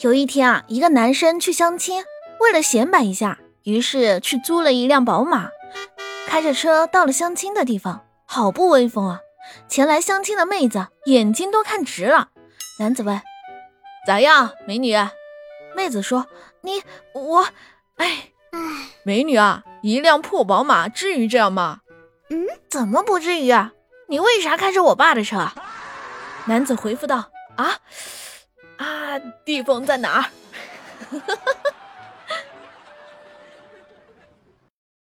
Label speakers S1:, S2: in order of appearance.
S1: 有一天啊，一个男生去相亲，为了显摆一下，于是去租了一辆宝马，开着车到了相亲的地方，好不威风啊！前来相亲的妹子眼睛都看直了。男子问：“
S2: 咋样，美女？”
S1: 妹子说：“你我，哎
S3: 哎，
S2: 美女啊，一辆破宝马至于这样吗？
S1: 嗯，怎么不至于啊？你为啥开着我爸的车？”男子回复道：“
S2: 啊。”地方在哪儿？